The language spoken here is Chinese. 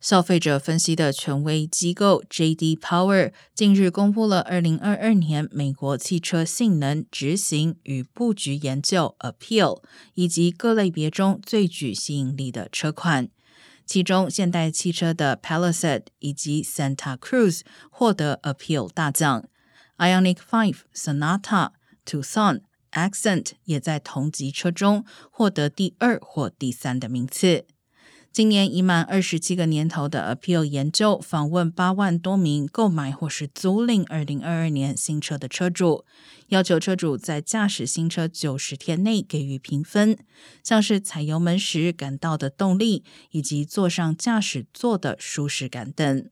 消费者分析的权威机构 J.D. Power 近日公布了二零二二年美国汽车性能执行与布局研究 Appeal 以及各类别中最具吸引力的车款，其中现代汽车的 Palisade 以及 Santa Cruz 获得 Appeal 大奖；Ionic Five、Sonata、Tucson、Accent 也在同级车中获得第二或第三的名次。今年已满二十七个年头的 Appeal 研究访问八万多名购买或是租赁二零二二年新车的车主，要求车主在驾驶新车九十天内给予评分，像是踩油门时感到的动力，以及坐上驾驶座的舒适感等。